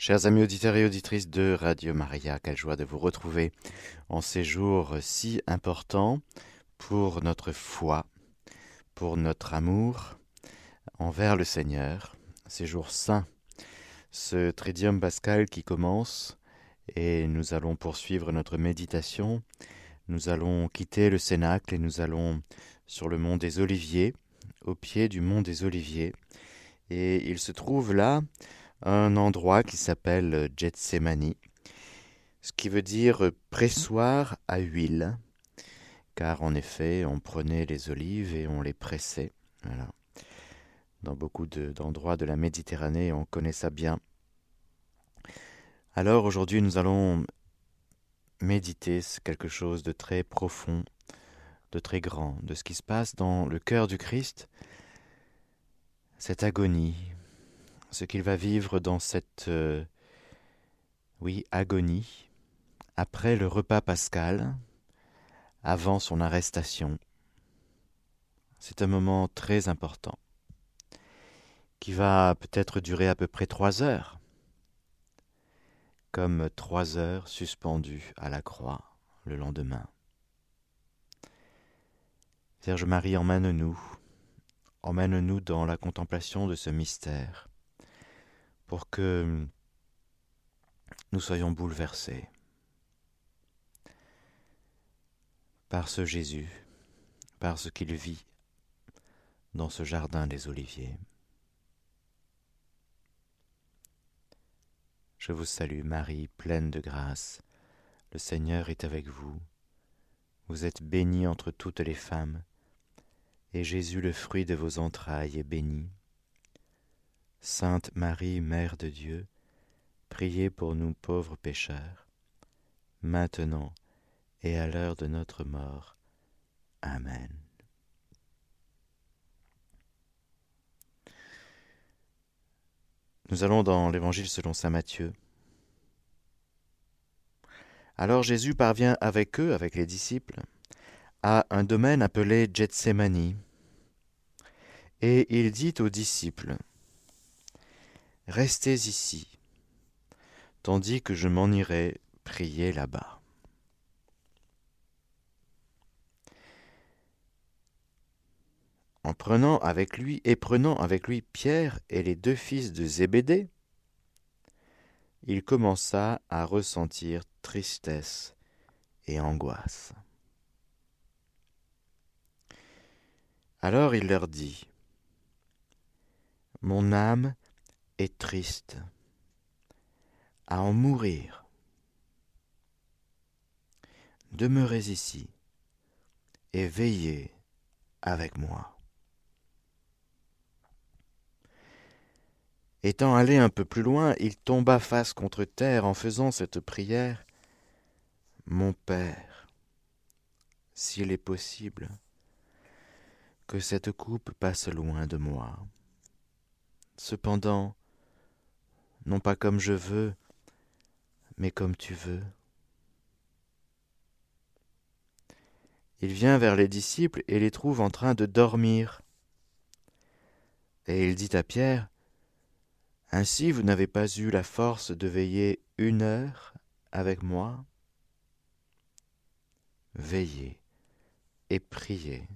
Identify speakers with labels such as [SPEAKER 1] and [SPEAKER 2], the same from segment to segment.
[SPEAKER 1] Chers amis auditeurs et auditrices de Radio Maria, quelle joie de vous retrouver en ces jours si importants pour notre foi, pour notre amour envers le Seigneur, ces jours saints, ce Tridium Pascal qui commence et nous allons poursuivre notre méditation. Nous allons quitter le Cénacle et nous allons sur le mont des Oliviers, au pied du mont des Oliviers. Et il se trouve là un endroit qui s'appelle Gethsemane, ce qui veut dire pressoir à huile, car en effet on prenait les olives et on les pressait. Dans beaucoup d'endroits de, de la Méditerranée, on connaît ça bien. Alors aujourd'hui nous allons méditer quelque chose de très profond, de très grand, de ce qui se passe dans le cœur du Christ, cette agonie, ce qu'il va vivre dans cette, euh, oui, agonie, après le repas pascal, avant son arrestation. C'est un moment très important, qui va peut-être durer à peu près trois heures, comme trois heures suspendues à la croix le lendemain. Vierge Marie, emmène-nous, emmène-nous dans la contemplation de ce mystère pour que nous soyons bouleversés par ce Jésus, par ce qu'il vit dans ce jardin des Oliviers. Je vous salue Marie, pleine de grâce, le Seigneur est avec vous. Vous êtes bénie entre toutes les femmes, et Jésus, le fruit de vos entrailles, est béni. Sainte Marie, Mère de Dieu, priez pour nous pauvres pécheurs, maintenant et à l'heure de notre mort. Amen. Nous allons dans l'Évangile selon Saint Matthieu. Alors Jésus parvient avec eux, avec les disciples, à un domaine appelé Gethsemane, et il dit aux disciples, Restez ici, tandis que je m'en irai prier là-bas. En prenant avec lui et prenant avec lui Pierre et les deux fils de Zébédée, il commença à ressentir tristesse et angoisse. Alors il leur dit, Mon âme est triste, à en mourir. Demeurez ici et veillez avec moi. Étant allé un peu plus loin, il tomba face contre terre en faisant cette prière. Mon Père, s'il est possible, que cette coupe passe loin de moi. Cependant, non pas comme je veux, mais comme tu veux. Il vient vers les disciples et les trouve en train de dormir. Et il dit à Pierre, Ainsi vous n'avez pas eu la force de veiller une heure avec moi Veillez et priez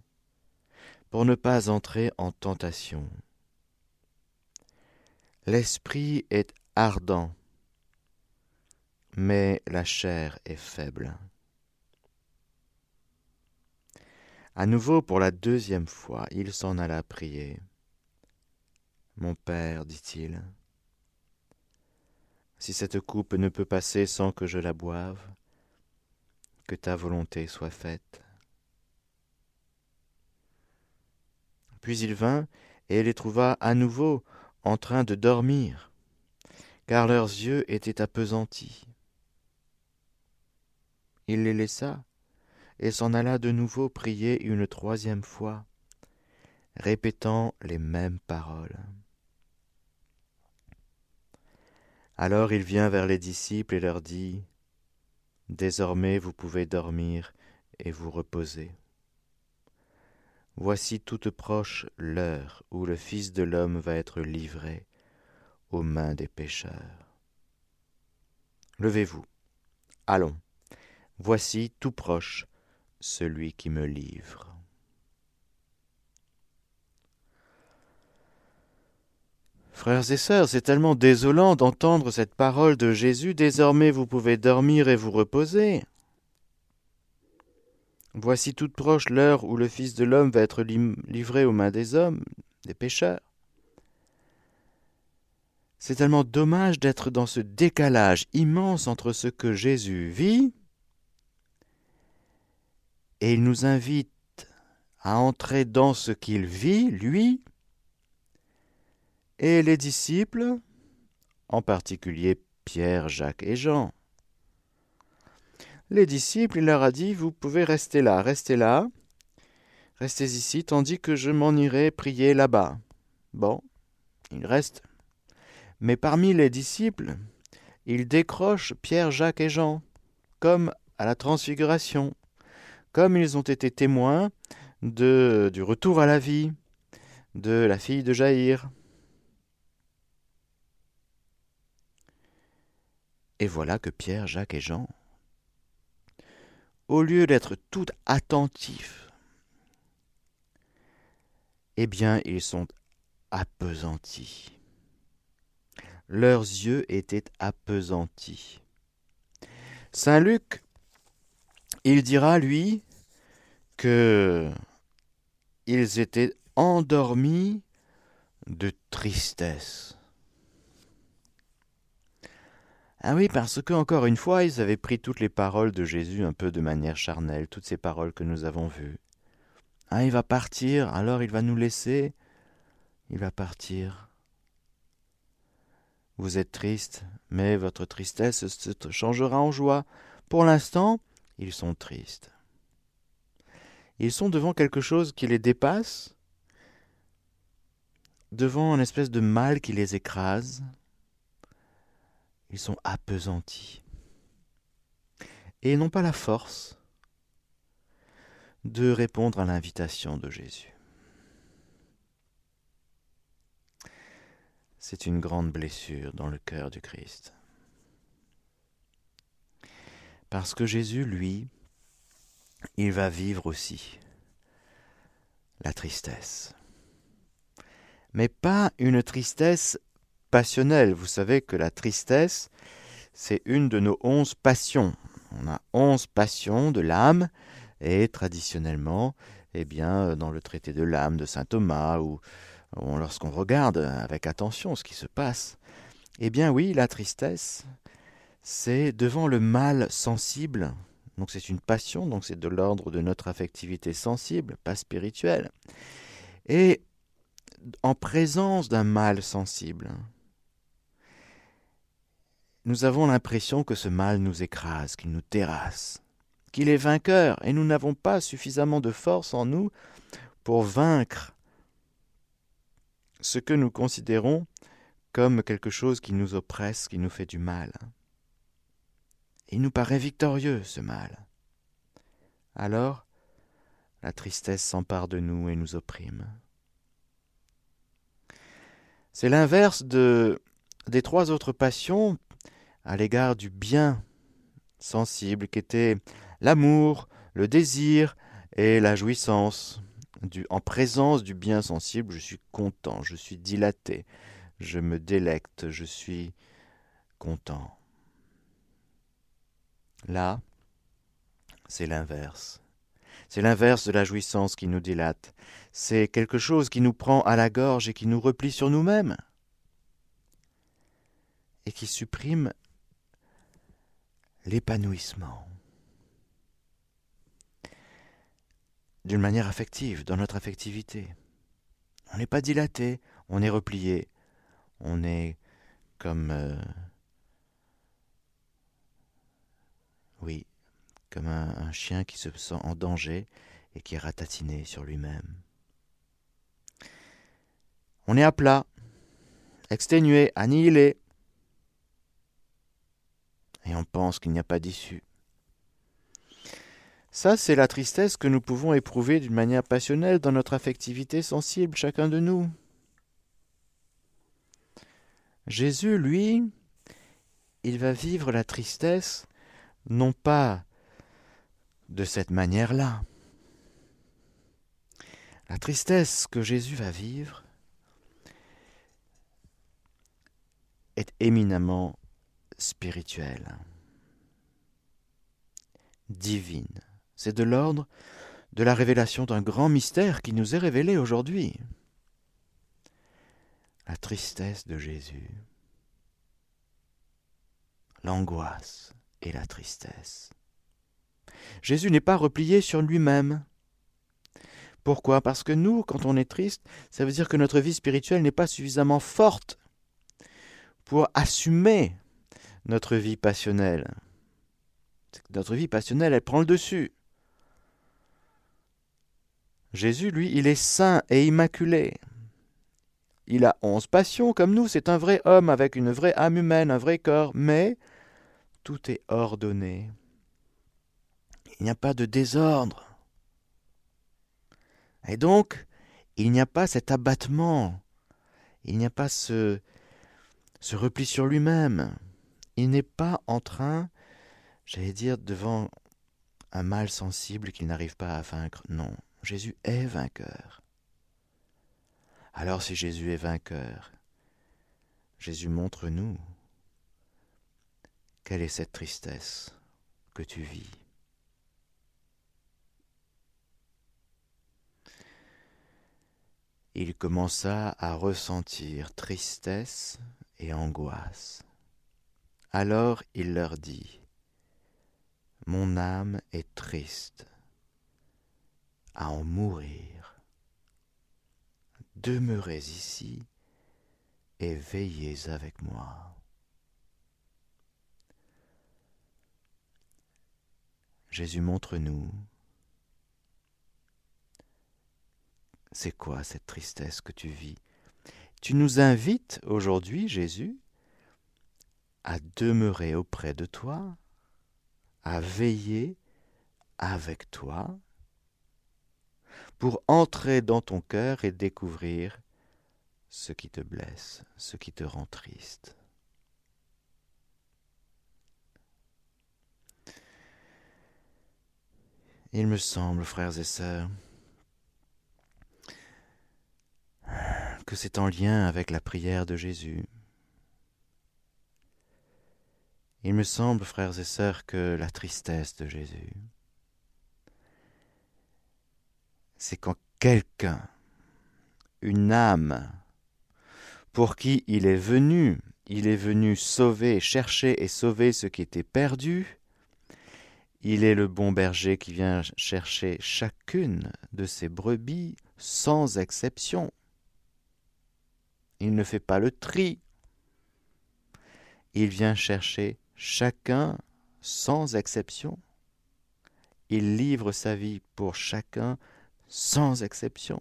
[SPEAKER 1] pour ne pas entrer en tentation. L'esprit est ardent, mais la chair est faible. À nouveau, pour la deuxième fois, il s'en alla prier. Mon Père, dit-il, si cette coupe ne peut passer sans que je la boive, que ta volonté soit faite. Puis il vint et les trouva à nouveau en train de dormir, car leurs yeux étaient appesantis. Il les laissa et s'en alla de nouveau prier une troisième fois, répétant les mêmes paroles. Alors il vient vers les disciples et leur dit, Désormais vous pouvez dormir et vous reposer. Voici toute proche l'heure où le Fils de l'homme va être livré aux mains des pécheurs. Levez-vous. Allons. Voici tout proche celui qui me livre. Frères et sœurs, c'est tellement désolant d'entendre cette parole de Jésus. Désormais vous pouvez dormir et vous reposer. Voici toute proche l'heure où le Fils de l'homme va être livré aux mains des hommes, des pécheurs. C'est tellement dommage d'être dans ce décalage immense entre ce que Jésus vit et il nous invite à entrer dans ce qu'il vit, lui, et les disciples, en particulier Pierre, Jacques et Jean. Les disciples, il leur a dit, vous pouvez rester là, restez là, restez ici, tandis que je m'en irai prier là-bas. Bon, il reste. Mais parmi les disciples, il décroche Pierre, Jacques et Jean, comme à la transfiguration comme ils ont été témoins de, du retour à la vie de la fille de Jaïr. Et voilà que Pierre, Jacques et Jean, au lieu d'être tout attentifs, eh bien ils sont appesantis. Leurs yeux étaient appesantis. Saint Luc il dira, lui, que ils étaient endormis de tristesse. Ah oui, parce que, encore une fois, ils avaient pris toutes les paroles de Jésus un peu de manière charnelle, toutes ces paroles que nous avons vues. Ah, il va partir, alors il va nous laisser, il va partir. Vous êtes triste, mais votre tristesse se changera en joie. Pour l'instant, ils sont tristes. Ils sont devant quelque chose qui les dépasse, devant une espèce de mal qui les écrase. Ils sont appesantis. Et n'ont pas la force de répondre à l'invitation de Jésus. C'est une grande blessure dans le cœur du Christ. Parce que Jésus, lui, il va vivre aussi la tristesse. Mais pas une tristesse passionnelle. Vous savez que la tristesse, c'est une de nos onze passions. On a onze passions de l'âme, et traditionnellement, eh bien, dans le traité de l'âme de saint Thomas, ou lorsqu'on regarde avec attention ce qui se passe, eh bien oui, la tristesse, c'est devant le mal sensible, donc c'est une passion, donc c'est de l'ordre de notre affectivité sensible, pas spirituelle, et en présence d'un mal sensible, nous avons l'impression que ce mal nous écrase, qu'il nous terrasse, qu'il est vainqueur, et nous n'avons pas suffisamment de force en nous pour vaincre ce que nous considérons comme quelque chose qui nous oppresse, qui nous fait du mal. Il nous paraît victorieux, ce mal. Alors, la tristesse s'empare de nous et nous opprime. C'est l'inverse de, des trois autres passions à l'égard du bien sensible qu'étaient l'amour, le désir et la jouissance. En présence du bien sensible, je suis content, je suis dilaté, je me délecte, je suis content. Là, c'est l'inverse. C'est l'inverse de la jouissance qui nous dilate. C'est quelque chose qui nous prend à la gorge et qui nous replie sur nous-mêmes. Et qui supprime l'épanouissement. D'une manière affective, dans notre affectivité. On n'est pas dilaté, on est replié, on est comme euh, Oui, comme un, chien qui se sent en danger et qui est ratatiné sur lui-même. On est à plat, exténué, annihilé, et on pense qu'il n'y a pas d'issue. Ça, c'est la tristesse que nous pouvons éprouver d'une manière passionnelle dans notre affectivité sensible, chacun de nous. Jésus, lui, il va vivre la tristesse non pas de cette manière-là. La tristesse que Jésus va vivre est éminemment spirituelle, divine. C'est de l'ordre de la révélation d'un grand mystère qui nous est révélé aujourd'hui. La tristesse de Jésus, l'angoisse et la tristesse. Jésus n'est pas replié sur lui-même. Pourquoi? Parce que nous, quand on est triste, ça veut dire que notre vie spirituelle n'est pas suffisamment forte pour assumer notre vie passionnelle. Notre vie passionnelle, elle prend le dessus. Jésus, lui, il est saint et immaculé. Il a onze passions comme nous, c'est un vrai homme avec une vraie âme humaine, un vrai corps, mais tout est ordonné. Il n'y a pas de désordre. Et donc, il n'y a pas cet abattement, il n'y a pas ce, ce repli sur lui-même. Il n'est pas en train, j'allais dire, devant un mal sensible qu'il n'arrive pas à vaincre. Non, Jésus est vainqueur. Alors si Jésus est vainqueur, Jésus montre-nous quelle est cette tristesse que tu vis. Il commença à ressentir tristesse et angoisse. Alors il leur dit, Mon âme est triste à en mourir. Demeurez ici et veillez avec moi. Jésus montre-nous c'est quoi cette tristesse que tu vis? Tu nous invites aujourd'hui, Jésus, à demeurer auprès de toi, à veiller avec toi, pour entrer dans ton cœur et découvrir ce qui te blesse, ce qui te rend triste. Il me semble, frères et sœurs, que c'est en lien avec la prière de Jésus. Il me semble, frères et sœurs, que la tristesse de Jésus, c'est quand quelqu'un, une âme, pour qui il est venu, il est venu sauver, chercher et sauver ce qui était perdu, il est le bon berger qui vient chercher chacune de ses brebis sans exception. Il ne fait pas le tri. Il vient chercher chacun sans exception. Il livre sa vie pour chacun sans exception.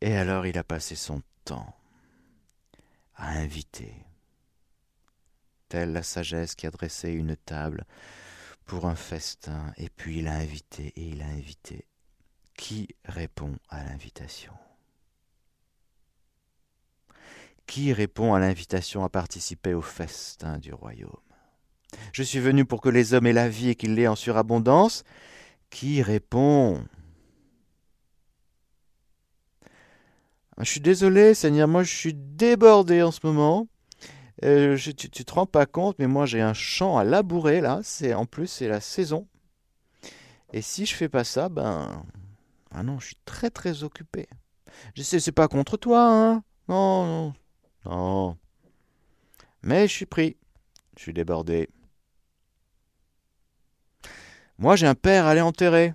[SPEAKER 1] Et alors il a passé son temps à inviter, telle la sagesse qui a dressé une table pour un festin, et puis il a invité et il a invité. Qui répond à l'invitation? Qui répond à l'invitation à participer au festin du royaume? Je suis venu pour que les hommes aient la vie et qu'ils l'aient en surabondance. Qui répond? Je suis désolé, Seigneur, moi je suis débordé en ce moment. Euh, tu, te rends pas compte, mais moi j'ai un champ à labourer là. C'est en plus c'est la saison. Et si je fais pas ça, ben ah non, je suis très très occupé. Je sais, c'est pas contre toi, hein Non, non, non. Mais je suis pris. Je suis débordé. Moi, j'ai un père à aller enterrer.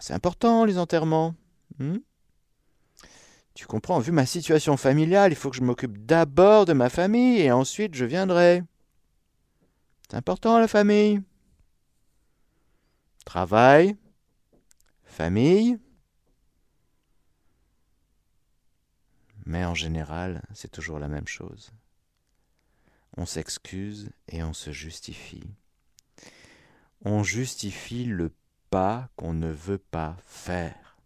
[SPEAKER 1] C'est important, les enterrements. Hmm? tu comprends, vu ma situation familiale, il faut que je m'occupe d'abord de ma famille et ensuite je viendrai. C'est important, la famille. Travail, famille. Mais en général, c'est toujours la même chose. On s'excuse et on se justifie on justifie le pas qu'on ne veut pas faire.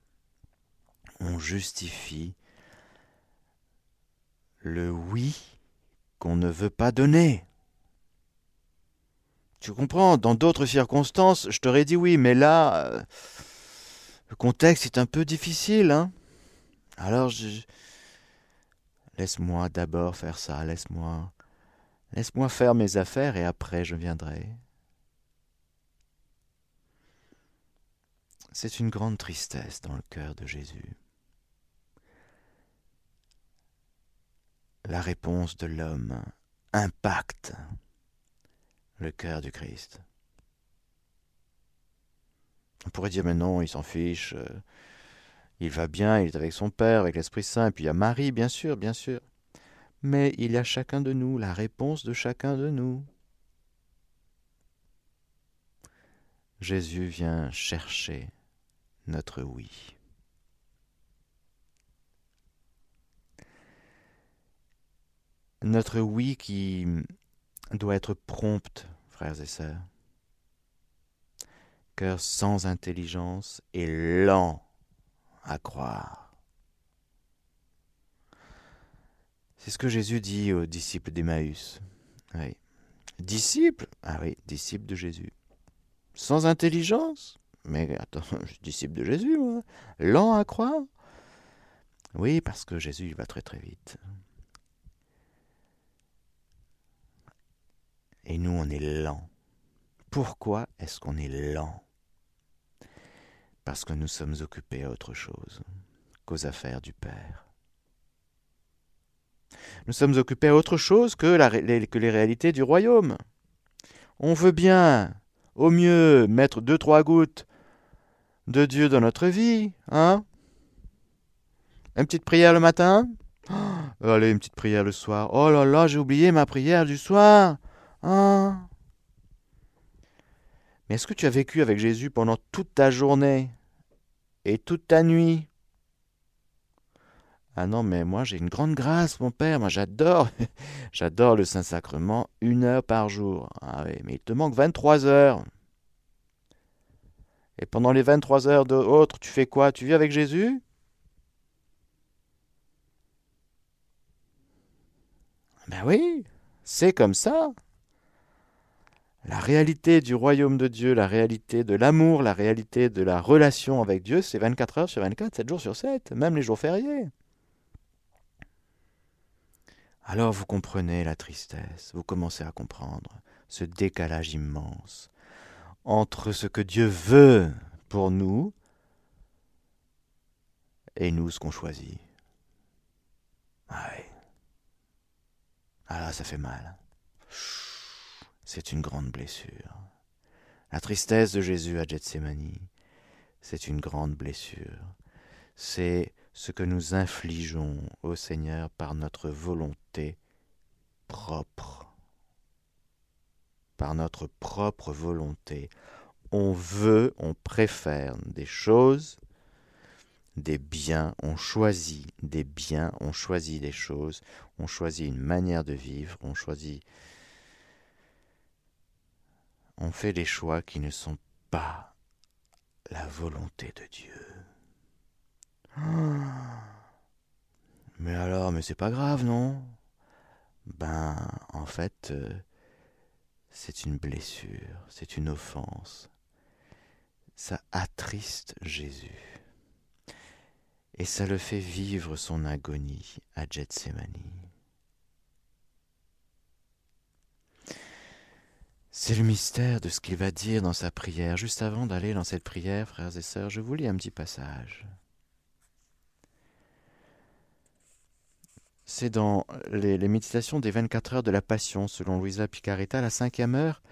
[SPEAKER 1] On justifie le oui qu'on ne veut pas donner. Tu comprends, dans d'autres circonstances, je t'aurais dit oui, mais là, euh, le contexte est un peu difficile, hein. Alors, laisse-moi d'abord faire ça, laisse-moi, laisse-moi faire mes affaires et après je viendrai. C'est une grande tristesse dans le cœur de Jésus. La réponse de l'homme impacte le cœur du Christ. On pourrait dire, mais non, il s'en fiche, euh, il va bien, il est avec son Père, avec l'Esprit Saint, et puis il y a Marie, bien sûr, bien sûr. Mais il y a chacun de nous, la réponse de chacun de nous. Jésus vient chercher notre oui. Notre oui qui doit être prompte, frères et sœurs. Cœur sans intelligence et lent à croire. C'est ce que Jésus dit aux disciples d'Emmaüs. Disciples? Ah oui, disciples de Jésus. Sans intelligence? Mais attends, je suis disciple de Jésus, moi. Lent à croire? Oui, parce que Jésus va très très vite. Et nous, on est lent. Pourquoi est-ce qu'on est lent? Parce que nous sommes occupés à autre chose qu'aux affaires du Père. Nous sommes occupés à autre chose que, les, que les réalités du royaume. On veut bien, au mieux, mettre deux, trois gouttes de Dieu dans notre vie, hein? Une petite prière le matin? Allez, une petite prière le soir. Oh là là, j'ai oublié ma prière du soir. Ah. Mais est-ce que tu as vécu avec Jésus pendant toute ta journée et toute ta nuit? Ah non, mais moi j'ai une grande grâce, mon Père, moi j'adore, j'adore le Saint-Sacrement, une heure par jour. Ah oui, mais il te manque 23 heures. Et pendant les 23 heures d'autres, tu fais quoi? Tu vis avec Jésus? Ben oui, c'est comme ça. La réalité du royaume de Dieu, la réalité de l'amour, la réalité de la relation avec Dieu, c'est 24 heures sur 24, 7 jours sur 7, même les jours fériés. Alors vous comprenez la tristesse, vous commencez à comprendre ce décalage immense entre ce que Dieu veut pour nous et nous ce qu'on choisit. Ah oui. Ah là, ça fait mal c'est une grande blessure. La tristesse de Jésus à Gethsemane, c'est une grande blessure. C'est ce que nous infligeons au Seigneur par notre volonté propre. Par notre propre volonté. On veut, on préfère des choses, des biens, on choisit des biens, on choisit des choses, on choisit une manière de vivre, on choisit on fait des choix qui ne sont pas la volonté de Dieu. Mais alors, mais c'est pas grave, non? Ben, en fait, euh, c'est une blessure, c'est une offense. Ça attriste Jésus. Et ça le fait vivre son agonie à Gethsemane. C'est le mystère de ce qu'il va dire dans sa prière. Juste avant d'aller dans cette prière, frères et sœurs, je vous lis un petit passage. C'est dans les, méditations des 24 heures de la Passion, selon Louisa Picaretta, la cinquième heure,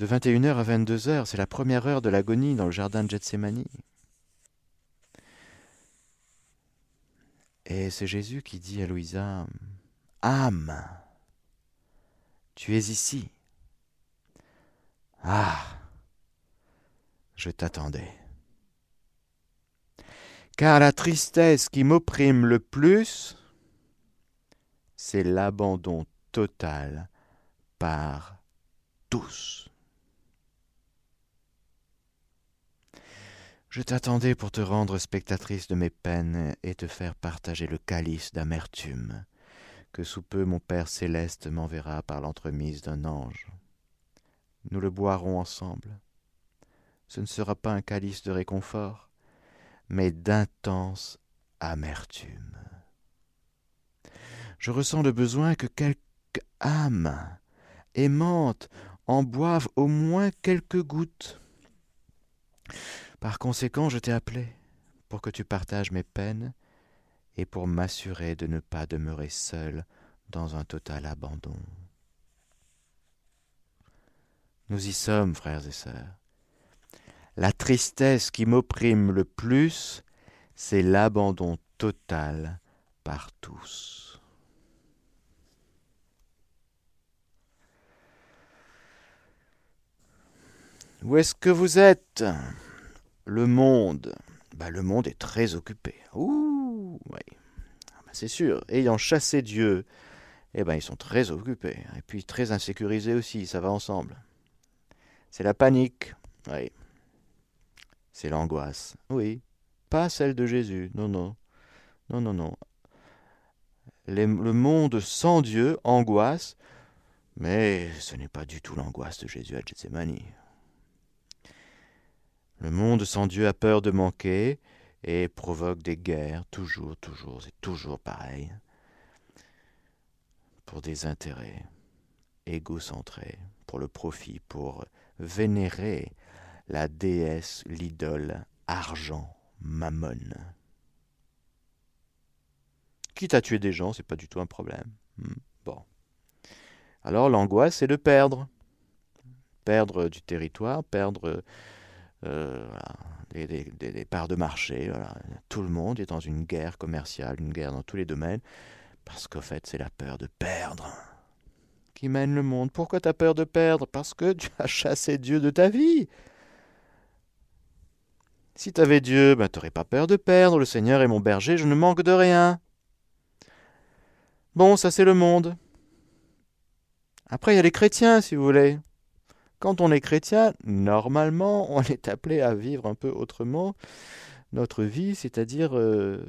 [SPEAKER 1] de 21h à 22h. C'est la première heure de l'agonie dans le jardin de Gethsemane. Et c'est Jésus qui dit à Louisa Âme, tu es ici. Ah, je t'attendais. Car la tristesse qui m'opprime le plus, c'est l'abandon total par tous. Je t'attendais pour te rendre spectatrice de mes peines et te faire partager le calice d'amertume que sous peu mon Père céleste m'enverra par l'entremise d'un ange. Nous le boirons ensemble. Ce ne sera pas un calice de réconfort, mais d'intense amertume. Je ressens le besoin que quelque âme aimante en boive au moins quelques gouttes. Par conséquent, je t'ai appelé pour que tu partages mes peines et pour m'assurer de ne pas demeurer seul dans un total abandon. Nous y sommes, frères et sœurs. La tristesse qui m'opprime le plus, c'est l'abandon total par tous. Où est-ce que vous êtes? Le monde. Bah, le monde est très occupé. Ouh, oui. Ah, bah, c'est sûr. Ayant chassé Dieu, eh ben, ils sont très occupés. Et puis très insécurisés aussi, ça va ensemble. C'est la panique. Oui. C'est l'angoisse. Oui. Pas celle de Jésus. Non, non. Non, non, non. le monde sans Dieu angoisse, mais ce n'est pas du tout l'angoisse de Jésus à Gethsemane. Le monde sans Dieu a peur de manquer et provoque des guerres, toujours, toujours, c'est toujours pareil, pour des intérêts égocentrés, pour le profit, pour vénérer la déesse, l'idole, argent, mammon. Quitte à tuer des gens, c'est pas du tout un problème. Hmm, bon. Alors l'angoisse, c'est de perdre. Perdre du territoire, perdre euh, des, parts de marché. Tout le monde est dans une guerre commerciale, une guerre dans tous les domaines, parce qu'en fait, c'est la peur de perdre qui mène le monde. Pourquoi tu as peur de perdre? Parce que tu as chassé Dieu de ta vie. Si tu avais Dieu, ben, tu n'aurais pas peur de perdre. Le Seigneur est mon berger, je ne manque de rien. Bon, ça c'est le monde. Après, il y a les chrétiens, si vous voulez. Quand on est chrétien, normalement, on est appelé à vivre un peu autrement notre vie, c'est-à-dire euh,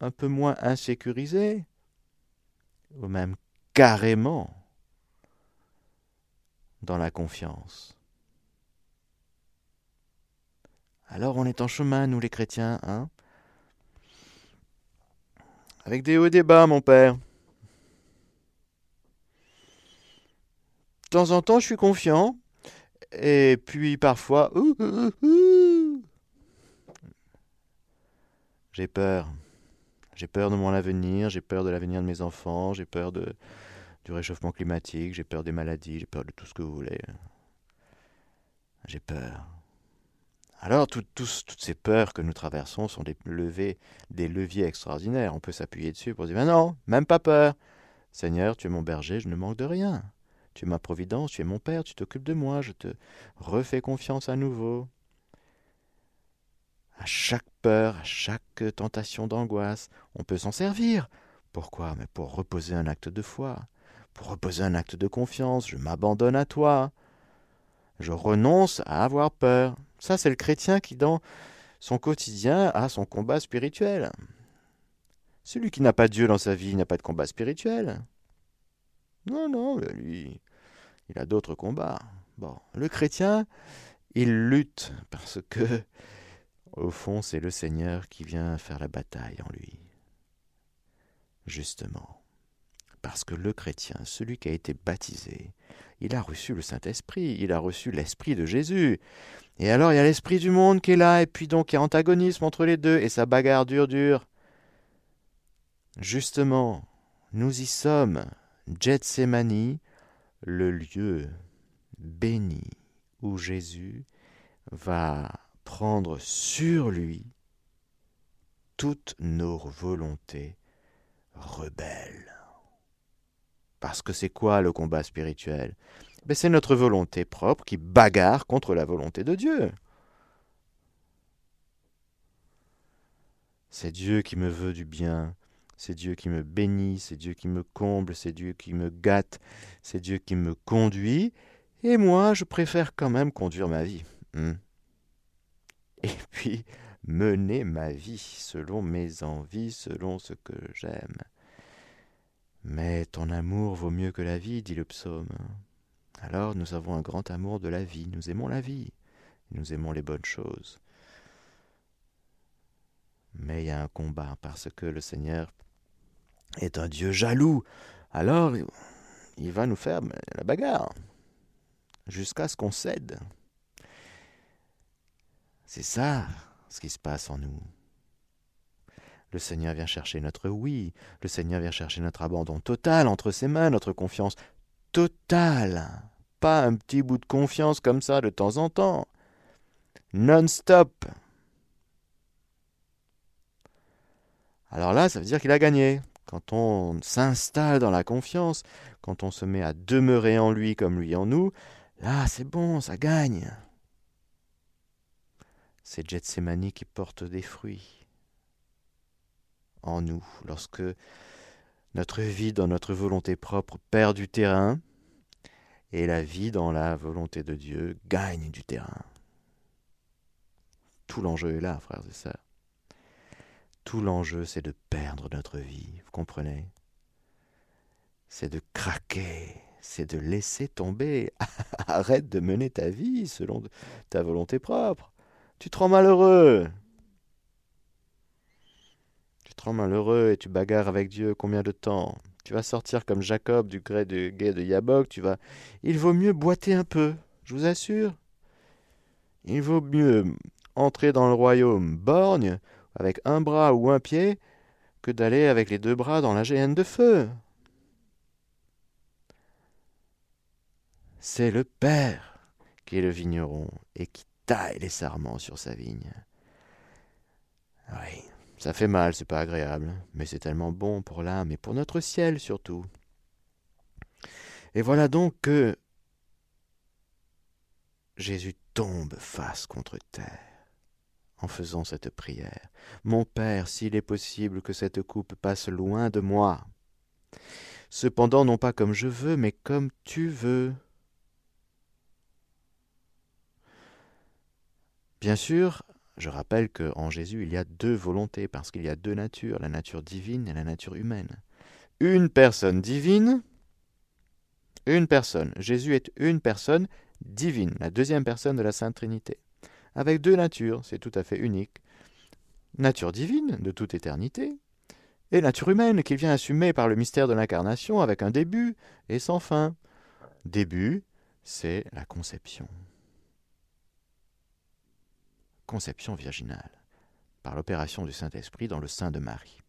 [SPEAKER 1] un peu moins insécurisé, ou même carrément dans la confiance. Alors on est en chemin, nous les chrétiens, hein? Avec des hauts et des bas, mon père. De temps en temps, je suis confiant. Et puis parfois, j'ai peur. J'ai peur de mon avenir, j'ai peur de l'avenir de mes enfants, j'ai peur du réchauffement climatique, j'ai peur des maladies, j'ai peur de tout ce que vous voulez. J'ai peur. Alors, toutes ces peurs que nous traversons sont des, des leviers extraordinaires. On peut s'appuyer dessus pour dire, mais non, même pas peur. Seigneur, tu es mon berger, je ne manque de rien. Tu es ma providence, tu es mon Père, tu t'occupes de moi, je te refais confiance à nouveau. À chaque peur, à chaque tentation d'angoisse, on peut s'en servir. Pourquoi? Mais pour reposer un acte de foi, pour reposer un acte de confiance. Je m'abandonne à toi. Je renonce à avoir peur. Ça, c'est le chrétien qui, dans son quotidien, a son combat spirituel. Celui qui n'a pas Dieu dans sa vie n'a pas de combat spirituel. Non, non, lui, il a d'autres combats. Bon, le chrétien, il lutte parce que, au fond, c'est le Seigneur qui vient faire la bataille en lui. Justement. Parce que le chrétien, celui qui a été baptisé, il a reçu le Saint-Esprit, il a reçu l'Esprit de Jésus. Et alors il y a l'Esprit du monde qui est là, et puis donc il y a antagonisme entre les deux, et ça bagarre dure dure. Justement, nous y sommes. Gethsemane, le lieu béni où Jésus va prendre sur lui toutes nos volontés rebelles. Parce que c'est quoi le combat spirituel? Ben, C'est notre volonté propre qui bagarre contre la volonté de Dieu. C'est Dieu qui me veut du bien, c'est Dieu qui me bénit, c'est Dieu qui me comble, c'est Dieu qui me gâte, c'est Dieu qui me conduit, et moi je préfère quand même conduire ma vie. Hmm. Et puis mener ma vie selon mes envies, selon ce que j'aime. Mais ton amour vaut mieux que la vie, dit le psaume. Alors nous avons un grand amour de la vie, nous aimons la vie, nous aimons les bonnes choses. Mais il y a un combat parce que le Seigneur est un Dieu jaloux. Alors il va nous faire la bagarre jusqu'à ce qu'on cède. C'est ça ce qui se passe en nous. Le Seigneur vient chercher notre oui, le Seigneur vient chercher notre abandon total entre ses mains, notre confiance totale. Pas un petit bout de confiance comme ça de temps en temps. Non-stop. Alors là, ça veut dire qu'il a gagné. Quand on s'installe dans la confiance, quand on se met à demeurer en lui comme lui en nous, là c'est bon, ça gagne. C'est Gethsemane qui porte des fruits en nous lorsque notre vie dans notre volonté propre perd du terrain et la vie dans la volonté de Dieu gagne du terrain. Tout l'enjeu est là, frères et sœurs. Tout l'enjeu, c'est de perdre notre vie, vous comprenez? C'est de craquer, c'est de laisser tomber. Arrête de mener ta vie selon ta volonté propre. Tu te rends malheureux. Tu te rends malheureux et tu bagarres avec Dieu combien de temps? Tu vas sortir comme Jacob du gré de guet de Yabok, tu vas Il vaut mieux boiter un peu, je vous assure. Il vaut mieux entrer dans le royaume borgne avec un bras ou un pied que d'aller avec les deux bras dans la géhenne de feu. C'est le Père qui est le vigneron et qui taille les sarments sur sa vigne. Oui, ça fait mal, c'est pas agréable, mais c'est tellement bon pour l'âme et pour notre ciel surtout. Et voilà donc que Jésus tombe face contre terre en faisant cette prière. Mon Père, s'il est possible que cette coupe passe loin de moi. Cependant, non pas comme je veux, mais comme tu veux. Bien sûr, je rappelle qu'en Jésus, il y a deux volontés, parce qu'il y a deux natures, la nature divine et la nature humaine. Une personne divine, une personne. Jésus est une personne divine, la deuxième personne de la Sainte Trinité avec deux natures, c'est tout à fait unique. Nature divine, de toute éternité, et nature humaine, qu'il vient assumer par le mystère de l'incarnation avec un début et sans fin. Début, c'est la conception. Conception virginale, par l'opération du Saint-Esprit dans le sein de Marie.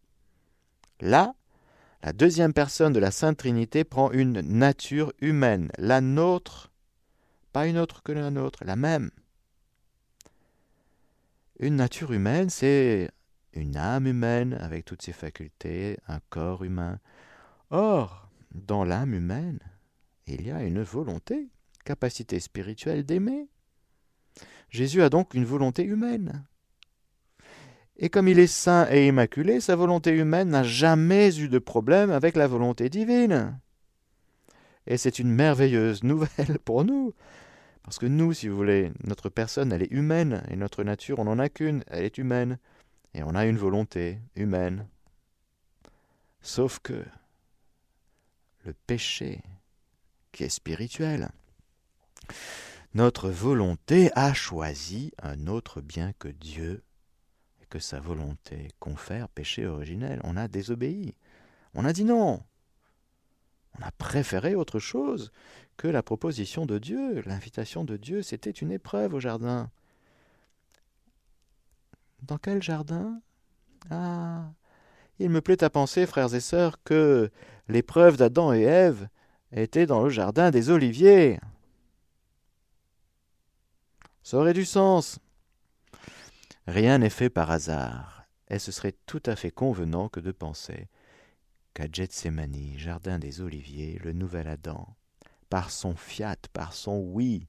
[SPEAKER 1] Là, la deuxième personne de la Sainte Trinité prend une nature humaine, la nôtre, pas une autre que la nôtre, la même. Une nature humaine, c'est une âme humaine avec toutes ses facultés, un corps humain. Or, dans l'âme humaine, il y a une volonté, capacité spirituelle d'aimer. Jésus a donc une volonté humaine. Et comme il est saint et immaculé, sa volonté humaine n'a jamais eu de problème avec la volonté divine. Et c'est une merveilleuse nouvelle pour nous, parce que nous, si vous voulez, notre personne, elle est humaine, et notre nature, on n'en a qu'une, elle est humaine, et on a une volonté humaine. Sauf que le péché, qui est spirituel, notre volonté a choisi un autre bien que Dieu, et que sa volonté confère péché originel. On a désobéi. On a dit non. On a préféré autre chose que la proposition de Dieu, l'invitation de Dieu, c'était une épreuve au jardin. Dans quel jardin? Ah Il me plaît à penser, frères et sœurs, que l'épreuve d'Adam et Ève était dans le jardin des oliviers. Ça aurait du sens. Rien n'est fait par hasard, et ce serait tout à fait convenant que de penser qu'à Gethsemane, jardin des oliviers, le nouvel Adam, par son fiat, par son oui,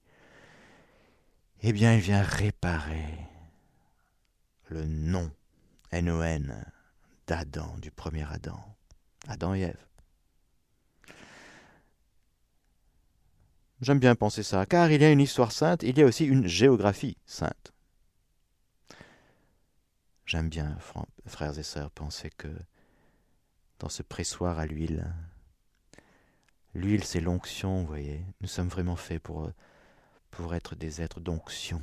[SPEAKER 1] eh bien il vient réparer le nom, N-O-N, d'Adam, du premier Adam, Adam et Ève. J'aime bien penser ça, car il y a une histoire sainte, il y a aussi une géographie sainte. J'aime bien, frères et sœurs, penser que dans ce pressoir à l'huile, L'huile, c'est l'onction, vous voyez. Nous sommes vraiment faits pour, pour être des êtres d'onction,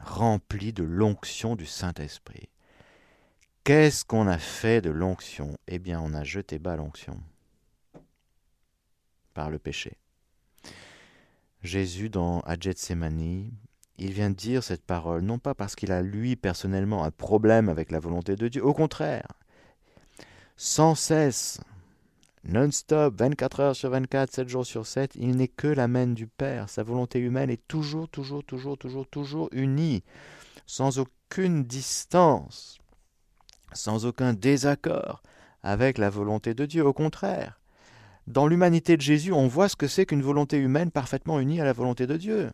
[SPEAKER 1] remplis de l'onction du Saint-Esprit. Qu'est-ce qu'on a fait de l'onction? Eh bien, on a jeté bas l'onction par le péché. Jésus, dans Adjetsemani, il vient dire cette parole, non pas parce qu'il a lui personnellement un problème avec la volonté de Dieu, au contraire, sans cesse, non-stop, 24 heures sur 24, 7 jours sur 7, il n'est que l'amène du Père. Sa volonté humaine est toujours, toujours, toujours, toujours, toujours unie, sans aucune distance, sans aucun désaccord avec la volonté de Dieu. Au contraire, dans l'humanité de Jésus, on voit ce que c'est qu'une volonté humaine parfaitement unie à la volonté de Dieu.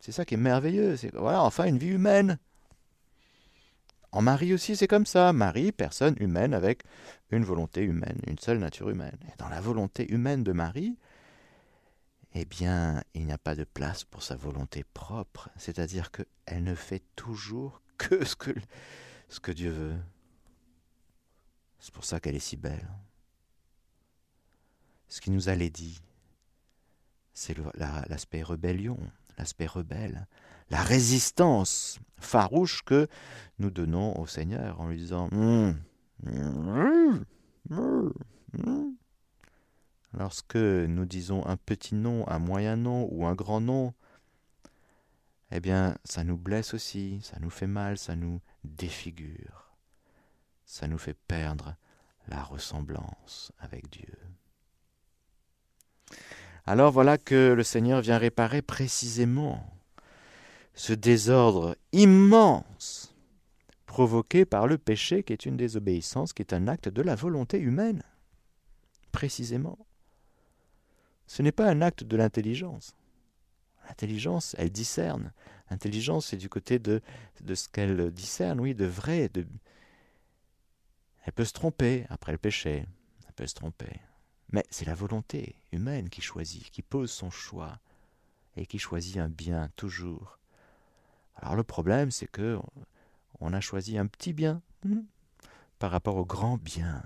[SPEAKER 1] C'est ça qui est merveilleux. Voilà, enfin une vie humaine. En Marie aussi, c'est comme ça. Marie, personne humaine avec une volonté humaine, une seule nature humaine. Et dans la volonté humaine de Marie, eh bien, il n'y a pas de place pour sa volonté propre. C'est-à-dire qu'elle ne fait toujours que ce que, Dieu veut. C'est pour ça qu'elle est si belle. Ce qui nous a dit, c'est l'aspect rébellion, l'aspect rebelle, la résistance farouche que nous donnons au Seigneur en lui disant hum, hum, hum, Lorsque nous disons un petit nom, un moyen nom ou un grand nom, eh bien, ça nous blesse aussi, ça nous fait mal, ça nous défigure, ça nous fait perdre la ressemblance avec Dieu. Alors voilà que le Seigneur vient réparer précisément ce désordre immense provoqué par le péché qui est une désobéissance, qui est un acte de la volonté humaine, précisément. Ce n'est pas un acte de l'intelligence. L'intelligence, elle discerne. L'intelligence, c'est du côté de, de ce qu'elle discerne, oui, de vrai. De... Elle peut se tromper après le péché. Elle peut se tromper. Mais c'est la volonté humaine qui choisit, qui pose son choix, et qui choisit un bien toujours. Alors le problème, c'est que on a choisi un petit bien hmm, par rapport au grand bien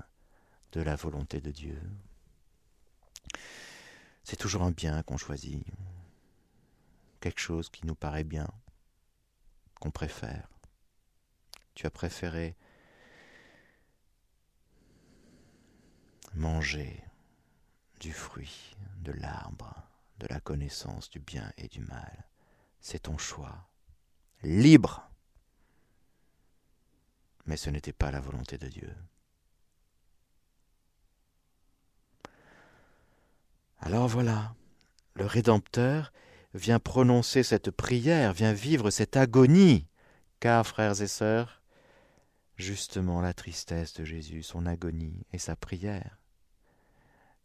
[SPEAKER 1] de la volonté de Dieu. C'est toujours un bien qu'on choisit, quelque chose qui nous paraît bien, qu'on préfère. Tu as préféré manger du fruit de l'arbre de la connaissance du bien et du mal. C'est ton choix libre. Mais ce n'était pas la volonté de Dieu. Alors voilà, le Rédempteur vient prononcer cette prière, vient vivre cette agonie, car, frères et sœurs, justement la tristesse de Jésus, son agonie et sa prière,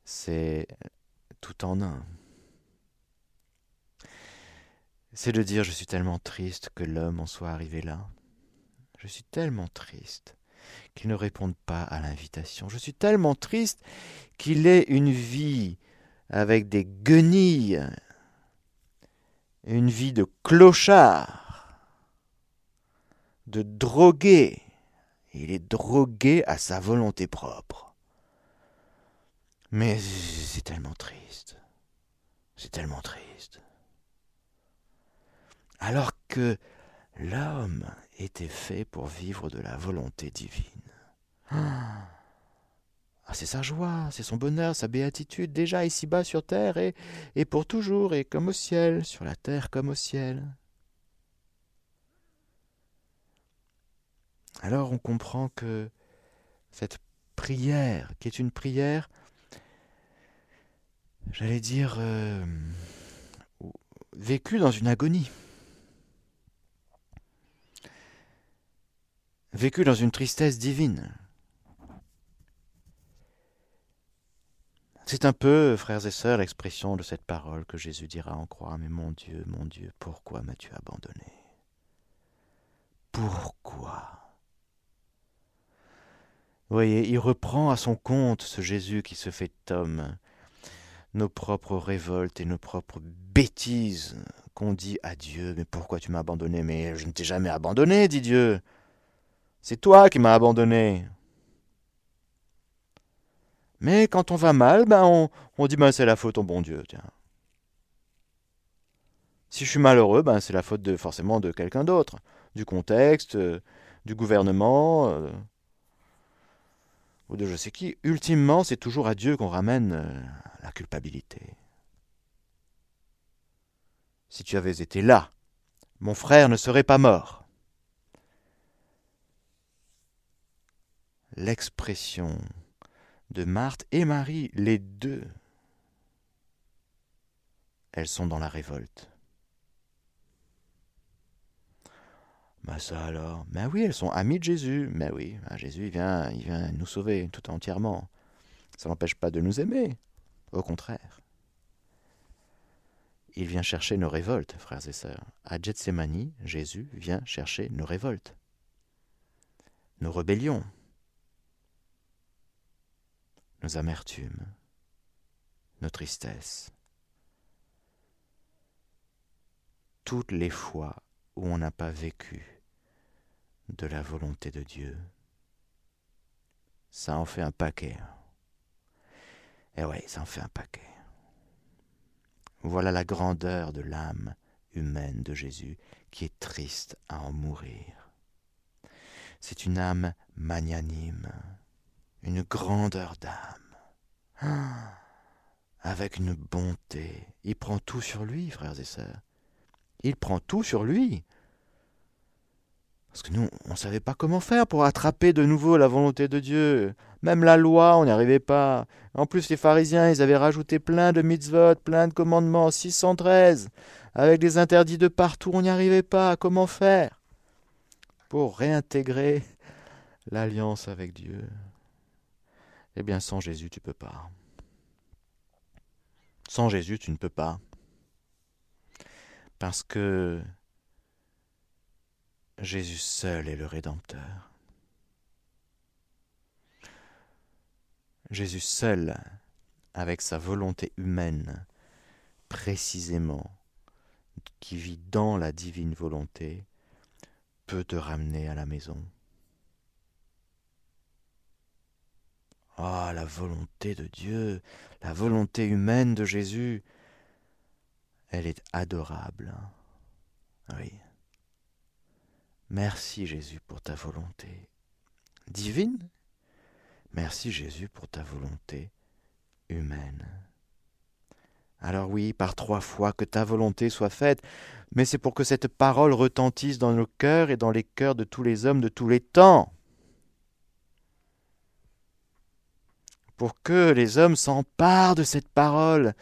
[SPEAKER 1] c'est tout en un c'est de dire je suis tellement triste que l'homme en soit arrivé là. Je suis tellement triste qu'il ne réponde pas à l'invitation. Je suis tellement triste qu'il ait une vie avec des guenilles, une vie de clochard, de drogué. Il est drogué à sa volonté propre. Mais c'est tellement triste. C'est tellement triste alors que l'homme était fait pour vivre de la volonté divine. Ah, c'est sa joie, c'est son bonheur, sa béatitude, déjà ici-bas sur terre et, et pour toujours, et comme au ciel, sur la terre comme au ciel. Alors on comprend que cette prière, qui est une prière, j'allais dire, euh, vécue dans une agonie, vécu dans une tristesse divine. C'est un peu, frères et sœurs, l'expression de cette parole que Jésus dira en croix. Mais mon Dieu, mon Dieu, pourquoi m'as-tu abandonné? Pourquoi? Vous voyez, il reprend à son compte ce Jésus qui se fait homme, nos propres révoltes et nos propres bêtises qu'on dit à Dieu. Mais pourquoi tu m'as abandonné? Mais je ne t'ai jamais abandonné, dit Dieu. C'est toi qui m'as abandonné. Mais quand on va mal, ben on, dit ben c'est la faute au bon Dieu, tiens. Si je suis malheureux, ben c'est la faute forcément de quelqu'un d'autre, du contexte, euh, du gouvernement, euh, ou de je sais qui. Ultimement, c'est toujours à Dieu qu'on ramène euh, la culpabilité. Si tu avais été là, mon frère ne serait pas mort. L'expression de Marthe et Marie, les deux, elles sont dans la révolte. Bah ça alors. Mais oui, elles sont amies de Jésus. Mais oui, bah, Jésus il vient, il vient nous sauver tout entièrement. Ça n'empêche pas de nous aimer. Au contraire. Il vient chercher nos révoltes, frères et sœurs. À Gethsemane, Jésus vient chercher nos révoltes, nos rébellions, nos amertumes, nos tristesses. Toutes les fois où on n'a pas vécu de la volonté de Dieu, ça en fait un paquet. Eh ouais, ça en fait un paquet. Voilà la grandeur de l'âme humaine de Jésus qui est triste à en mourir. C'est une âme magnanime, une grandeur d'âme, ah, avec une bonté. Il prend tout sur lui, frères et sœurs. Il prend tout sur lui. Parce que nous, on ne savait pas comment faire pour attraper de nouveau la volonté de Dieu. Même la loi, on n'y arrivait pas. En plus, les pharisiens, ils avaient rajouté plein de mitzvot, plein de commandements, 613, avec des interdits de partout, on n'y arrivait pas. Comment faire pour réintégrer l'alliance avec Dieu? Eh bien, sans Jésus, tu ne peux pas. Sans Jésus, tu ne peux pas. Parce que Jésus seul est le Rédempteur. Jésus seul, avec sa volonté humaine, précisément, qui vit dans la divine volonté, peut te ramener à la maison. Ah, la volonté de Dieu, la volonté humaine de Jésus, elle est adorable. Oui. Merci Jésus pour ta volonté divine. Merci Jésus pour ta volonté humaine. Alors oui, par trois fois que ta volonté soit faite, mais c'est pour que cette parole retentisse dans nos cœurs et dans les cœurs de tous les hommes de tous les temps. Pour que les hommes s'emparent de cette parole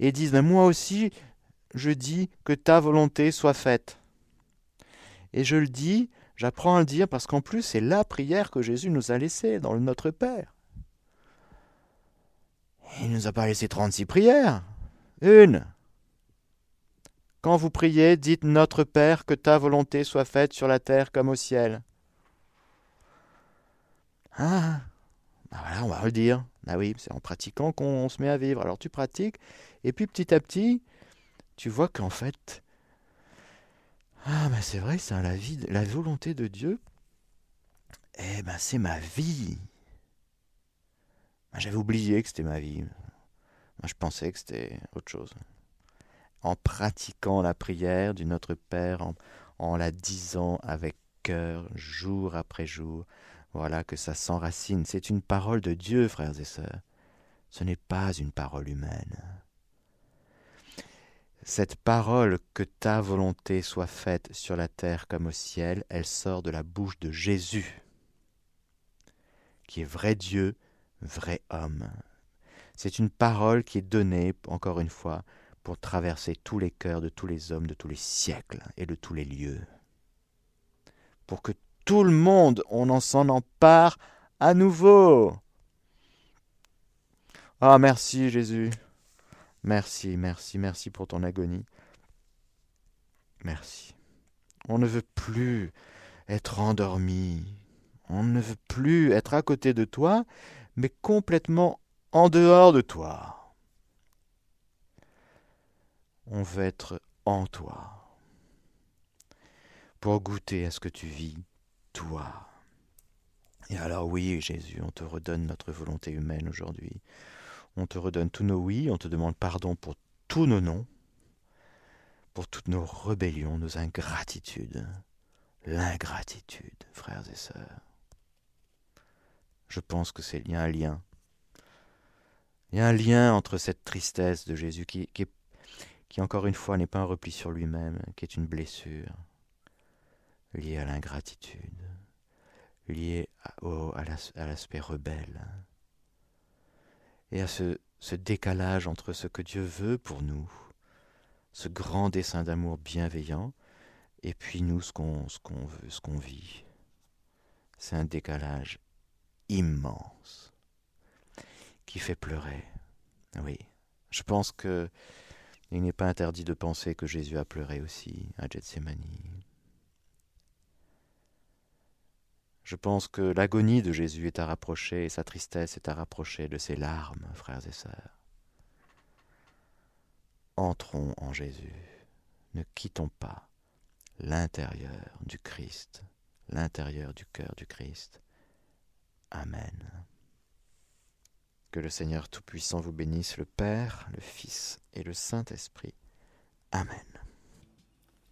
[SPEAKER 1] et disent, mais moi aussi, je dis que ta volonté soit faite. Et je le dis, j'apprends à le dire parce qu'en plus, c'est la prière que Jésus nous a laissée dans le Notre Père. Il ne nous a pas laissé 36 prières. Une. Quand vous priez, dites Notre Père, que ta volonté soit faite sur la terre comme au ciel. Ah, ben voilà, on va le dire. Ah oui, c'est en pratiquant qu'on se met à vivre. Alors tu pratiques, et puis petit à petit, tu vois qu'en fait, ah, ben c'est vrai, ça, la, vie, la volonté de Dieu, eh ben c'est ma vie. Ben, j'avais oublié que c'était ma vie. Moi, je pensais que c'était autre chose. En pratiquant la prière du Notre Père, en, en la disant avec cœur, jour après jour, voilà que ça s'enracine. C'est une parole de Dieu, frères et sœurs. Ce n'est pas une parole humaine cette parole que ta volonté soit faite sur la terre comme au ciel, elle sort de la bouche de Jésus, qui est vrai Dieu, vrai homme. C'est une parole qui est donnée, encore une fois, pour traverser tous les cœurs de tous les hommes de tous les siècles et de tous les lieux. Pour que tout le monde, on en s'en empare à nouveau. Ah, merci Jésus. Merci, merci, merci pour ton agonie. Merci. On ne veut plus être endormi. On ne veut plus être à côté de toi, mais complètement en dehors de toi. On veut être en toi, pour goûter à ce que tu vis, toi. Et alors oui, Jésus, on te redonne notre volonté humaine aujourd'hui. On te redonne tous nos oui, on te demande pardon pour tous nos non, pour toutes nos rébellions, nos ingratitudes, l'ingratitude, frères et sœurs. Je pense que c'est a un lien. Il y a un lien entre cette tristesse de Jésus qui encore une fois n'est pas un repli sur lui-même, qui est une blessure liée à l'ingratitude, liée à, l'aspect rebelle, et à ce, ce décalage entre ce que Dieu veut pour nous, ce grand dessein d'amour bienveillant, et puis nous, ce qu'on veut, ce qu'on vit. C'est un décalage immense qui fait pleurer. Oui, je pense que il n'est pas interdit de penser que Jésus a pleuré aussi à Gethsemane. Je pense que l'agonie de Jésus est à rapprocher et sa tristesse est à rapprocher de ses larmes, frères et sœurs. Entrons en Jésus, ne quittons pas l'intérieur du Christ, l'intérieur du cœur du Christ. Amen. Que le Seigneur Tout-Puissant vous bénisse, le Père, le Fils et le Saint-Esprit. Amen.